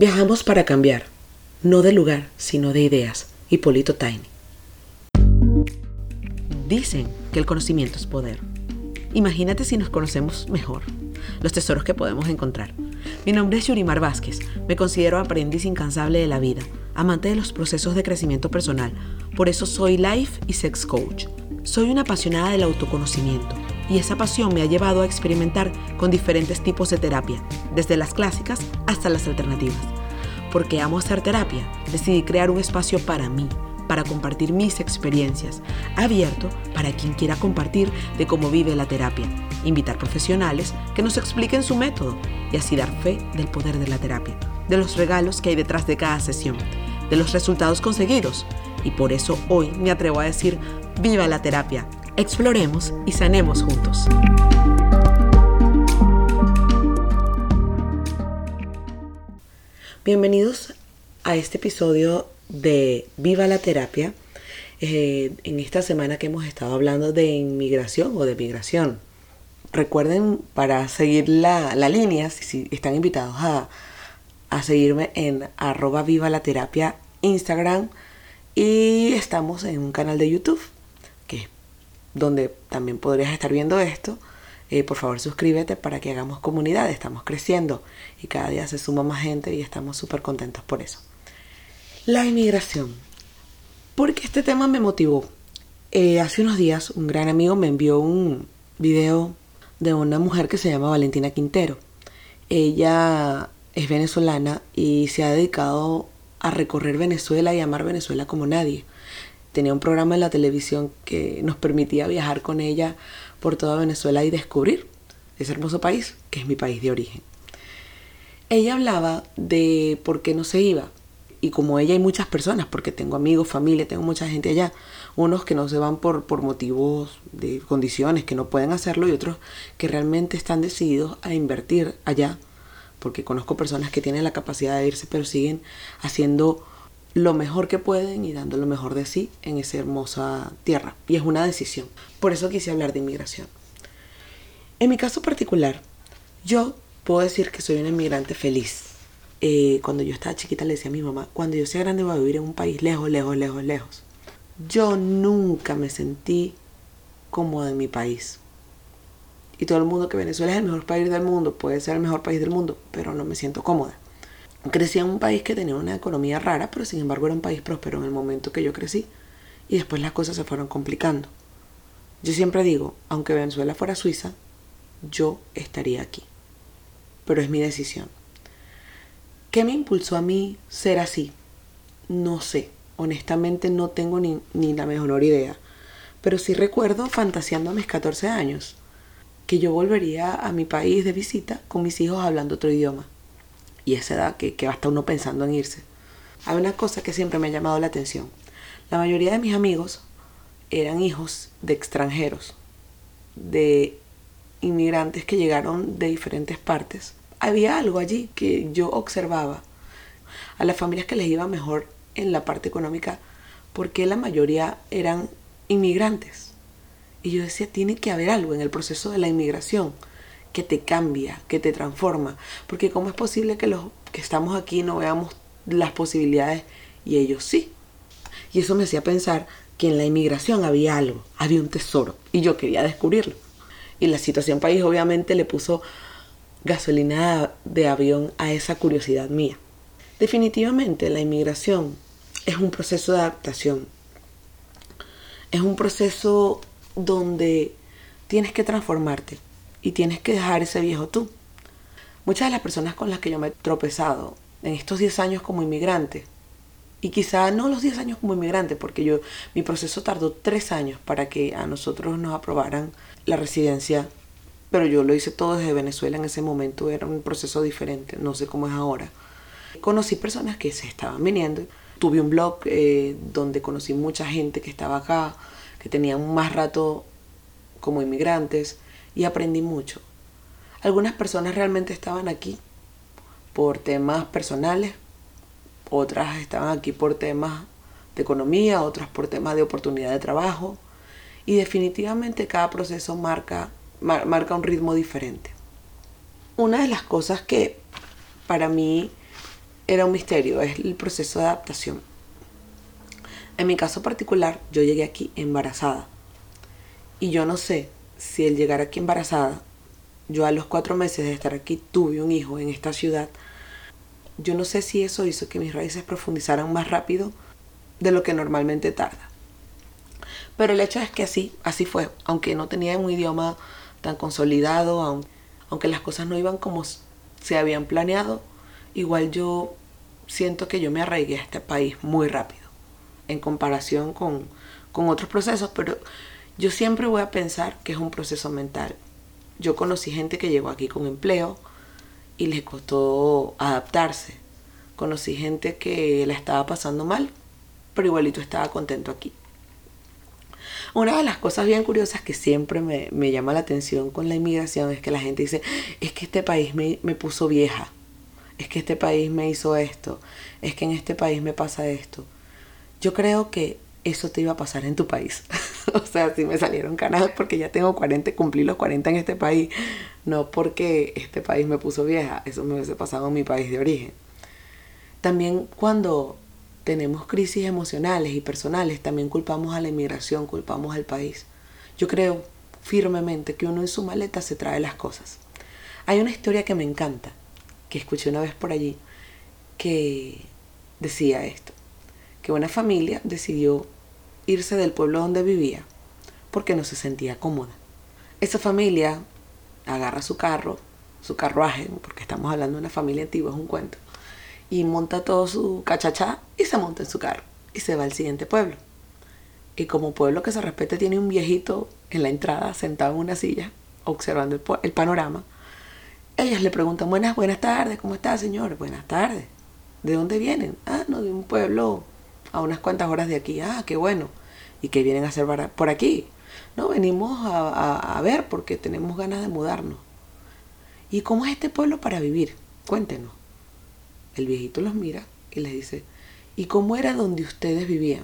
Viajamos para cambiar, no de lugar, sino de ideas. Hipólito Tiny. Dicen que el conocimiento es poder. Imagínate si nos conocemos mejor, los tesoros que podemos encontrar. Mi nombre es Yurimar Vázquez, me considero aprendiz incansable de la vida, amante de los procesos de crecimiento personal, por eso soy life y sex coach. Soy una apasionada del autoconocimiento y esa pasión me ha llevado a experimentar con diferentes tipos de terapia, desde las clásicas hasta las alternativas. Porque amo hacer terapia, decidí crear un espacio para mí, para compartir mis experiencias, abierto para quien quiera compartir de cómo vive la terapia, invitar profesionales que nos expliquen su método y así dar fe del poder de la terapia, de los regalos que hay detrás de cada sesión, de los resultados conseguidos. Y por eso hoy me atrevo a decir, viva la terapia, exploremos y sanemos juntos. Bienvenidos a este episodio de Viva la Terapia. Eh, en esta semana que hemos estado hablando de inmigración o de migración. Recuerden para seguir la, línea, si, están invitados a, a seguirme en arroba viva la terapia Instagram y estamos en un canal de YouTube donde también podrías estar viendo esto. Eh, por favor suscríbete para que hagamos comunidad, estamos creciendo y cada día se suma más gente y estamos súper contentos por eso. La inmigración. Porque este tema me motivó. Eh, hace unos días un gran amigo me envió un video de una mujer que se llama Valentina Quintero. Ella es venezolana y se ha dedicado a recorrer Venezuela y amar Venezuela como nadie. Tenía un programa en la televisión que nos permitía viajar con ella por toda Venezuela y descubrir ese hermoso país, que es mi país de origen. Ella hablaba de por qué no se iba, y como ella hay muchas personas, porque tengo amigos, familia, tengo mucha gente allá, unos que no se van por, por motivos de condiciones, que no pueden hacerlo, y otros que realmente están decididos a invertir allá, porque conozco personas que tienen la capacidad de irse, pero siguen haciendo lo mejor que pueden y dando lo mejor de sí en esa hermosa tierra. Y es una decisión. Por eso quise hablar de inmigración. En mi caso particular, yo puedo decir que soy una inmigrante feliz eh, cuando yo estaba chiquita le decía a mi mamá, cuando yo sea grande voy a vivir en un país lejos, lejos, lejos, lejos. Yo nunca me sentí cómoda en mi país. Y todo el mundo que Venezuela es el mejor país del mundo, puede ser el mejor país del mundo, pero no me siento cómoda. Crecí en un país que tenía una economía rara, pero sin embargo era un país próspero en el momento que yo crecí. Y después las cosas se fueron complicando. Yo siempre digo, aunque Venezuela fuera Suiza, yo estaría aquí. Pero es mi decisión. ¿Qué me impulsó a mí ser así? No sé, honestamente no tengo ni, la mejor idea, pero sí recuerdo fantaseando a mis 14 años que yo volvería a mi país de visita con mis hijos hablando otro idioma. Y esa edad que, que hasta uno pensando en irse. Hay una cosa que siempre me ha llamado la atención. La mayoría de mis amigos eran hijos de extranjeros, de inmigrantes que llegaron de diferentes partes había algo allí que yo observaba. A las familias que les iba mejor en la parte económica, porque la mayoría eran inmigrantes. Y yo decía, tiene que haber algo en el proceso de la inmigración que te cambia, que te transforma. Porque ¿cómo es posible que los que estamos aquí no veamos las posibilidades y ellos sí? Y eso me hacía pensar que en la inmigración había algo, había un tesoro y yo quería descubrirlo. Y la situación país obviamente le puso gasolina de avión a esa curiosidad mía. Definitivamente la inmigración es un proceso de adaptación. Es un proceso donde tienes que transformarte y tienes que dejar ese viejo tú. Muchas de las personas con las que yo me he tropezado en estos 10 años como inmigrante, y quizá no los 10 años como inmigrante, porque yo mi proceso tardó 3 años para que a nosotros nos aprobaran la residencia pero yo lo hice todo desde Venezuela en ese momento, era un proceso diferente, no sé cómo es ahora. Conocí personas que se estaban viniendo, tuve un blog eh, donde conocí mucha gente que estaba acá, que tenían más rato como inmigrantes y aprendí mucho. Algunas personas realmente estaban aquí por temas personales, otras estaban aquí por temas de economía, otras por temas de oportunidad de trabajo y definitivamente cada proceso marca marca un ritmo diferente. Una de las cosas que para mí era un misterio, es el proceso de adaptación. En mi caso particular, yo llegué aquí embarazada. Y yo no sé si el llegar aquí embarazada, yo a los cuatro meses de estar aquí tuve un hijo en esta ciudad, yo no sé si eso hizo que mis raíces profundizaran más rápido de lo que normalmente tarda. Pero el hecho es que así, así fue, aunque no tenía un idioma tan consolidado, aunque las cosas no iban como se habían planeado, igual yo siento que yo me arraigué a este país muy rápido en comparación con, con otros procesos, pero yo siempre voy a pensar que es un proceso mental. Yo conocí gente que llegó aquí con empleo y les costó adaptarse. Conocí gente que la estaba pasando mal, pero igualito estaba contento aquí. Una de las cosas bien curiosas que siempre me, me, llama la atención con la inmigración es que la gente dice, es que este país me, me puso vieja es que este país me hizo esto, es que en este país me pasa esto. Yo creo que eso te iba a pasar en tu país. o sea, si me salieron canas porque ya tengo 40, cumplí los 40 en este país, no porque este país me puso vieja, eso me hubiese pasado en mi país de origen. También cuando tenemos crisis emocionales y personales, también culpamos a la inmigración, culpamos al país. Yo creo firmemente que uno en su maleta se trae las cosas. Hay una historia que me encanta que escuché una vez por allí que decía esto, que una familia decidió irse del pueblo donde vivía porque no se sentía cómoda. Esa familia agarra su carro, su carruaje, porque estamos hablando de una familia antigua, es un cuento, y monta todo su cachachá y se monta en su carro y se va al siguiente pueblo. Y como pueblo que se respete tiene un viejito en la entrada sentado en una silla observando el, el panorama ellas le preguntan, buenas, buenas tardes, ¿cómo está, señor? Buenas tardes. ¿De dónde vienen? Ah, no, de un pueblo a unas cuantas horas de aquí. Ah, qué bueno. ¿Y qué vienen a hacer por aquí? No, venimos a, a ver porque tenemos ganas de mudarnos. ¿Y cómo es este pueblo para vivir? Cuéntenos. El viejito los mira y les dice, ¿y cómo era donde ustedes vivían?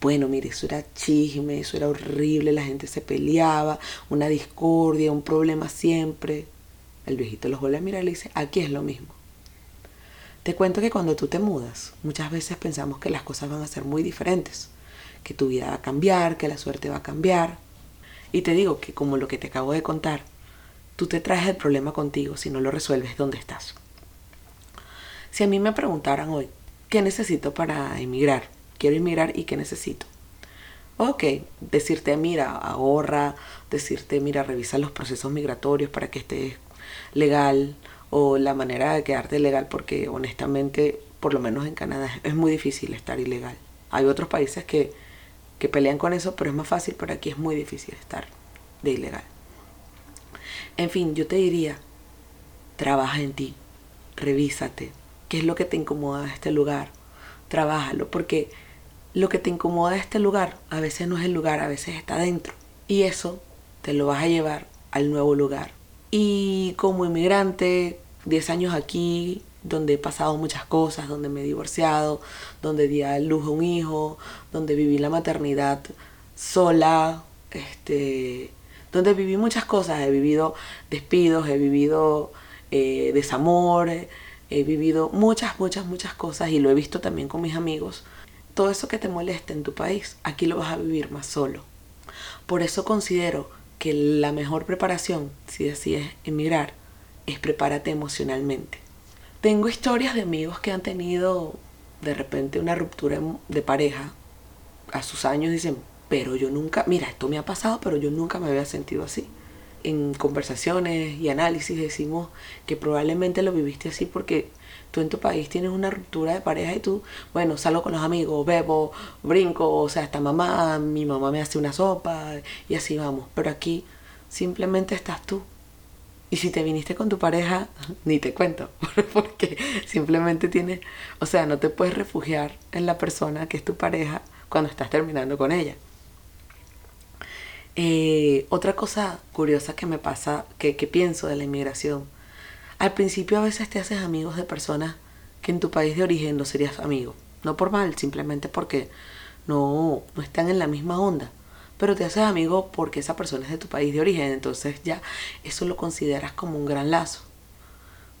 Bueno, mire, eso era chisme, eso era horrible, la gente se peleaba, una discordia, un problema siempre. El viejito los vuelve a mirar y le dice, aquí es lo mismo. Te cuento que cuando tú te mudas, muchas veces pensamos que las cosas van a ser muy diferentes, que tu vida va a cambiar, que la suerte va a cambiar. Y te digo que como lo que te acabo de contar, tú te traes el problema contigo si no lo resuelves donde estás. Si a mí me preguntaran hoy, ¿qué necesito para emigrar? Quiero emigrar y ¿qué necesito? Ok, decirte, mira, ahorra, decirte, mira, revisa los procesos migratorios para que estés legal o la manera de quedarte legal porque honestamente, por lo menos en Canadá, es muy difícil estar ilegal. Hay otros países que, que pelean con eso, pero es más fácil, pero aquí es muy difícil estar de ilegal. En fin, yo te diría, trabaja en ti, revísate, qué es lo que te incomoda de este lugar, trabájalo, porque lo que te incomoda de este lugar a veces no es el lugar, a veces está dentro. Y eso te lo vas a llevar al nuevo lugar. Y como inmigrante, 10 años aquí, donde he pasado muchas cosas, donde me he divorciado, donde di a luz a un hijo, donde viví la maternidad sola, este, donde viví muchas cosas, he vivido despidos, he vivido eh, desamor, he vivido muchas, muchas, muchas cosas y lo he visto también con mis amigos. Todo eso que te molesta en tu país, aquí lo vas a vivir más solo. Por eso considero que la mejor preparación, si decides emigrar, es prepárate emocionalmente. Tengo historias de amigos que han tenido de repente una ruptura de pareja a sus años dicen, pero yo nunca, mira, esto me ha pasado, pero yo nunca me había sentido así. En conversaciones y análisis decimos que probablemente lo viviste así porque tú en tu país tienes una ruptura de pareja y tú, bueno, salgo con los amigos, bebo, brinco, o sea, hasta mamá, mi mamá me hace una sopa y así vamos. Pero aquí simplemente estás tú. Y si te viniste con tu pareja, ni te cuento, porque simplemente tienes, o sea, no te puedes refugiar en la persona que es tu pareja cuando estás terminando con ella. Eh, otra cosa curiosa que me pasa, que, que pienso de la inmigración, al principio a veces te haces amigos de personas que en tu país de origen no serías amigo. No por mal, simplemente porque no, no están en la misma onda. Pero te haces amigo porque esa persona es de tu país de origen. Entonces ya eso lo consideras como un gran lazo.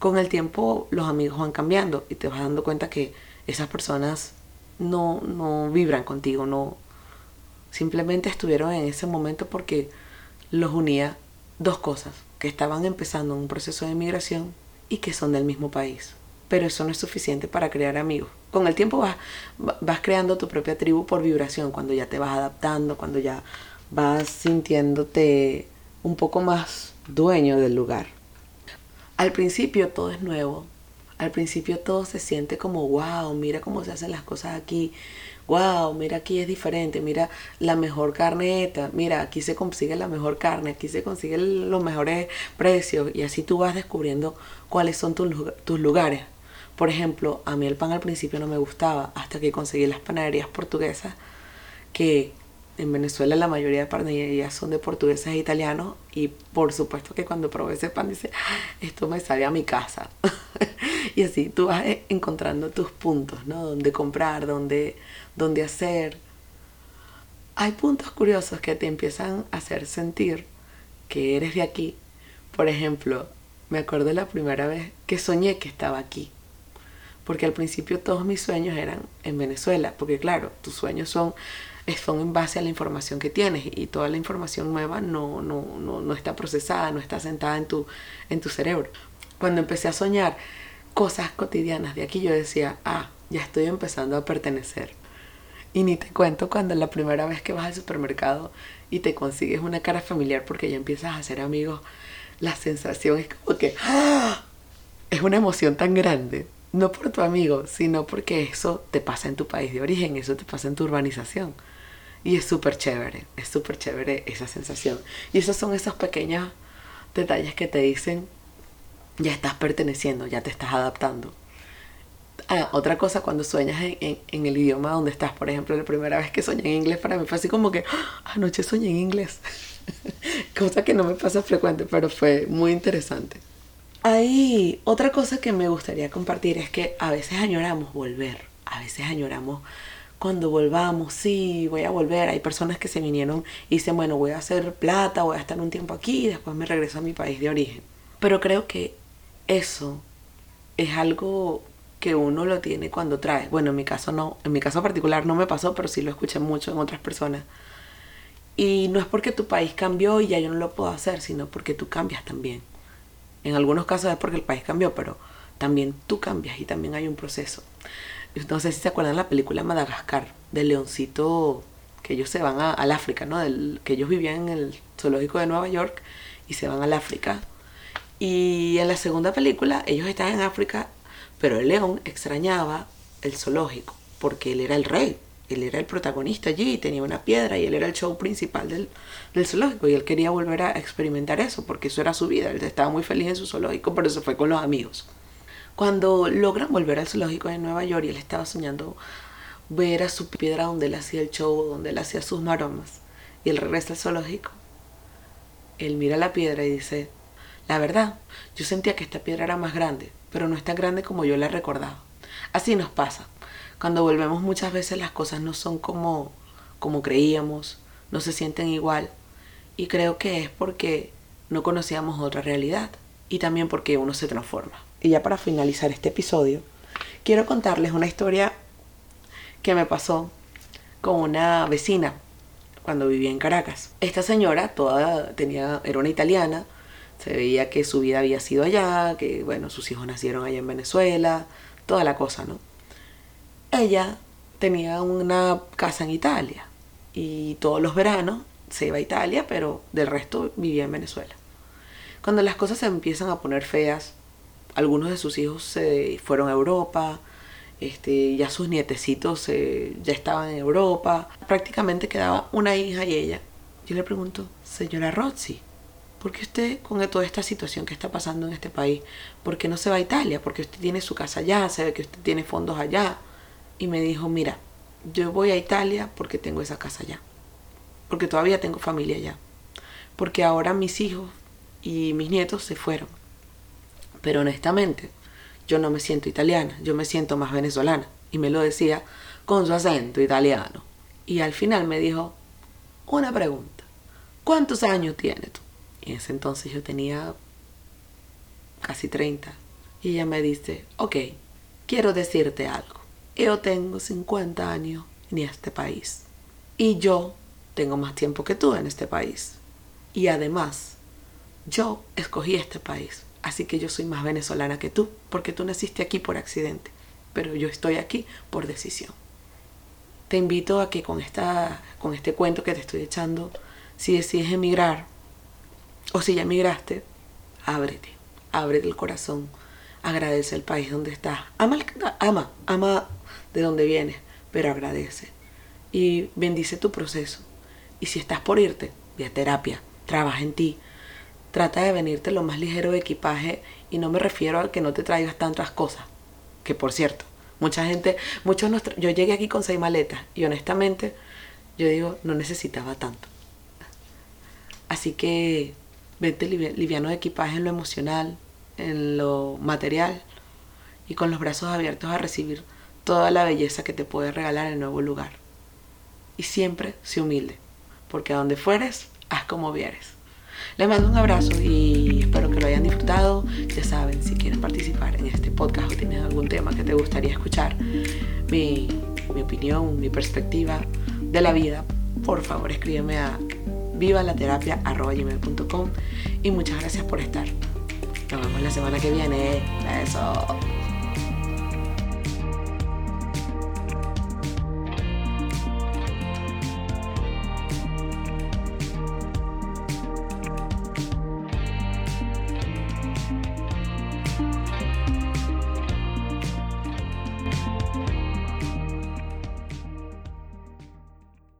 con el tiempo los amigos van cambiando y te vas dando cuenta que esas personas no, no vibran contigo, no simplemente estuvieron en ese momento porque los unía dos cosas, que estaban empezando un proceso de migración y que son del mismo país. Pero eso no es suficiente para crear amigos. Con el tiempo vas, vas creando tu propia tribu por vibración, cuando ya te vas adaptando, cuando ya vas sintiéndote un poco más dueño del lugar. Al principio todo es nuevo. Al principio todo se siente como, wow, mira cómo se hacen las cosas aquí. Wow, mira aquí es diferente. Mira la mejor carne Mira, aquí se consigue la mejor carne. Aquí se consiguen los mejores precios. Y así tú vas descubriendo cuáles son tus, tus lugares. Por ejemplo, a mí el pan al principio no me gustaba hasta que conseguí las panaderías portuguesas que en Venezuela la mayoría de panaderías son de portugueses e italianos y por supuesto que cuando probé ese pan dice, ah, esto me sale a mi casa. y así tú vas eh, encontrando tus puntos, ¿no? Donde comprar, donde, donde hacer. Hay puntos curiosos que te empiezan a hacer sentir que eres de aquí. Por ejemplo, me acuerdo la primera vez que soñé que estaba aquí. Porque al principio todos mis sueños eran en Venezuela, porque claro, tus sueños son son en base a la información que tienes y toda la información nueva no, no, no, no está procesada, no está sentada en tu, en tu cerebro. Cuando empecé a soñar cosas cotidianas de aquí, yo decía, ah, ya estoy empezando a pertenecer. Y ni te cuento cuando la primera vez que vas al supermercado y te consigues una cara familiar porque ya empiezas a hacer amigos, la sensación es como que ¡ah! es una emoción tan grande. No por tu amigo, sino porque eso te pasa en tu país de origen, eso te pasa en tu urbanización. Y es súper chévere, es súper chévere esa sensación. Y esos son esos pequeños detalles que te dicen, ya estás perteneciendo, ya te estás adaptando. Ah, otra cosa, cuando sueñas en, el idioma donde estás, por ejemplo, la primera vez que soñé en inglés para mí fue así como que, ah, anoche soñé en inglés. cosa que no me pasa frecuente, pero fue muy interesante. Hay otra cosa que me gustaría compartir es que a veces añoramos volver, a veces añoramos cuando volvamos, sí, voy a volver. Hay personas que se vinieron y dicen, bueno, voy a hacer plata, voy a estar un tiempo aquí y después me regreso a mi país de origen. Pero creo que eso es algo que uno lo tiene cuando trae. Bueno, en mi caso no, en mi caso particular no me pasó, pero sí lo escuché mucho en otras personas. Y no es porque tu país cambió y ya yo no lo puedo hacer, sino porque tú cambias también. En algunos casos es porque el país cambió, pero también tú cambias y también hay un proceso no sé si se acuerdan la película Madagascar, del leoncito que ellos se van al África, ¿no? Del, que ellos vivían en el zoológico de Nueva York y se van al África. Y en la segunda película ellos están en África, pero el león extrañaba el zoológico porque él era el rey, él era el protagonista allí, y tenía una piedra y él era el show principal del, del, zoológico y él quería volver a experimentar eso porque eso era su vida, él estaba muy feliz en su zoológico, pero se fue con los amigos. Cuando logran volver al zoológico de Nueva York y él estaba soñando ver a su piedra donde él hacía el show, donde él hacía sus maromas, y él regresa al zoológico, él mira la piedra y dice, la verdad, yo sentía que esta piedra era más grande, pero no es tan grande como yo la recordaba. Así nos pasa. Cuando volvemos muchas veces las cosas no son como, como creíamos, no se sienten igual. Y creo que es porque no conocíamos otra realidad y también porque uno se transforma y ya para finalizar este episodio, quiero contarles una historia que me pasó con una vecina cuando vivía en Caracas. Esta señora toda tenía era una italiana, se veía que su vida había sido allá, que bueno, sus hijos nacieron allá en Venezuela, toda la cosa, ¿no? Ella tenía una casa en Italia y todos los veranos se iba a Italia, pero del resto vivía en Venezuela. Cuando las cosas se empiezan a poner feas, algunos de sus hijos se fueron a Europa, este, ya sus nietecitos ya estaban en Europa, prácticamente quedaba una hija y ella. Yo le pregunto, señora Rozzi, ¿por qué usted con toda esta situación que está pasando en este país, por qué no se va a Italia? Porque usted tiene su casa allá, se ve que usted tiene fondos allá. Y me dijo, mira, yo voy a Italia porque tengo esa casa allá, porque todavía tengo familia allá, porque ahora mis hijos y mis nietos se fueron pero honestamente, yo no me siento italiana, yo me siento más venezolana. Y me lo decía con su acento italiano. Y al final me dijo, una pregunta, ¿cuántos años tienes tú? Y en ese entonces yo tenía casi 30. Y ella me dice, ok, quiero decirte algo. Yo tengo 50 años en este país. Y yo tengo más tiempo que tú en este país. Y además, yo escogí este país. Así que yo soy más venezolana que tú, porque tú naciste aquí por accidente. Pero yo estoy aquí por decisión. Te invito a que con, esta, con este cuento que te estoy echando, si decides emigrar, o si ya emigraste, ábrete, ábrete el corazón, agradece el país donde estás, ama, ama, ama de donde vienes, pero agradece y bendice tu proceso. Y si estás por irte, ve a terapia, trabaja en ti, trata de venirte lo más ligero de equipaje y no me refiero a que no te traigas tantas cosas, que por cierto, mucha gente, muchos nuestros, yo llegué aquí con seis maletas y honestamente yo digo, no necesitaba tanto. Así que vete liviano de equipaje en lo emocional, en lo material y con los brazos abiertos a recibir toda la belleza que te puede regalar el nuevo lugar. Y siempre sé humilde, porque a donde fueres, haz como vieres. Les mando un abrazo y espero que lo hayan disfrutado. Ya saben, si quieren participar en este podcast o tienen algún tema que te gustaría escuchar, mi, mi opinión, mi perspectiva de la vida, por favor escríbeme a vivalaterapia.com y muchas gracias por estar. Nos vemos la semana que viene. Besos.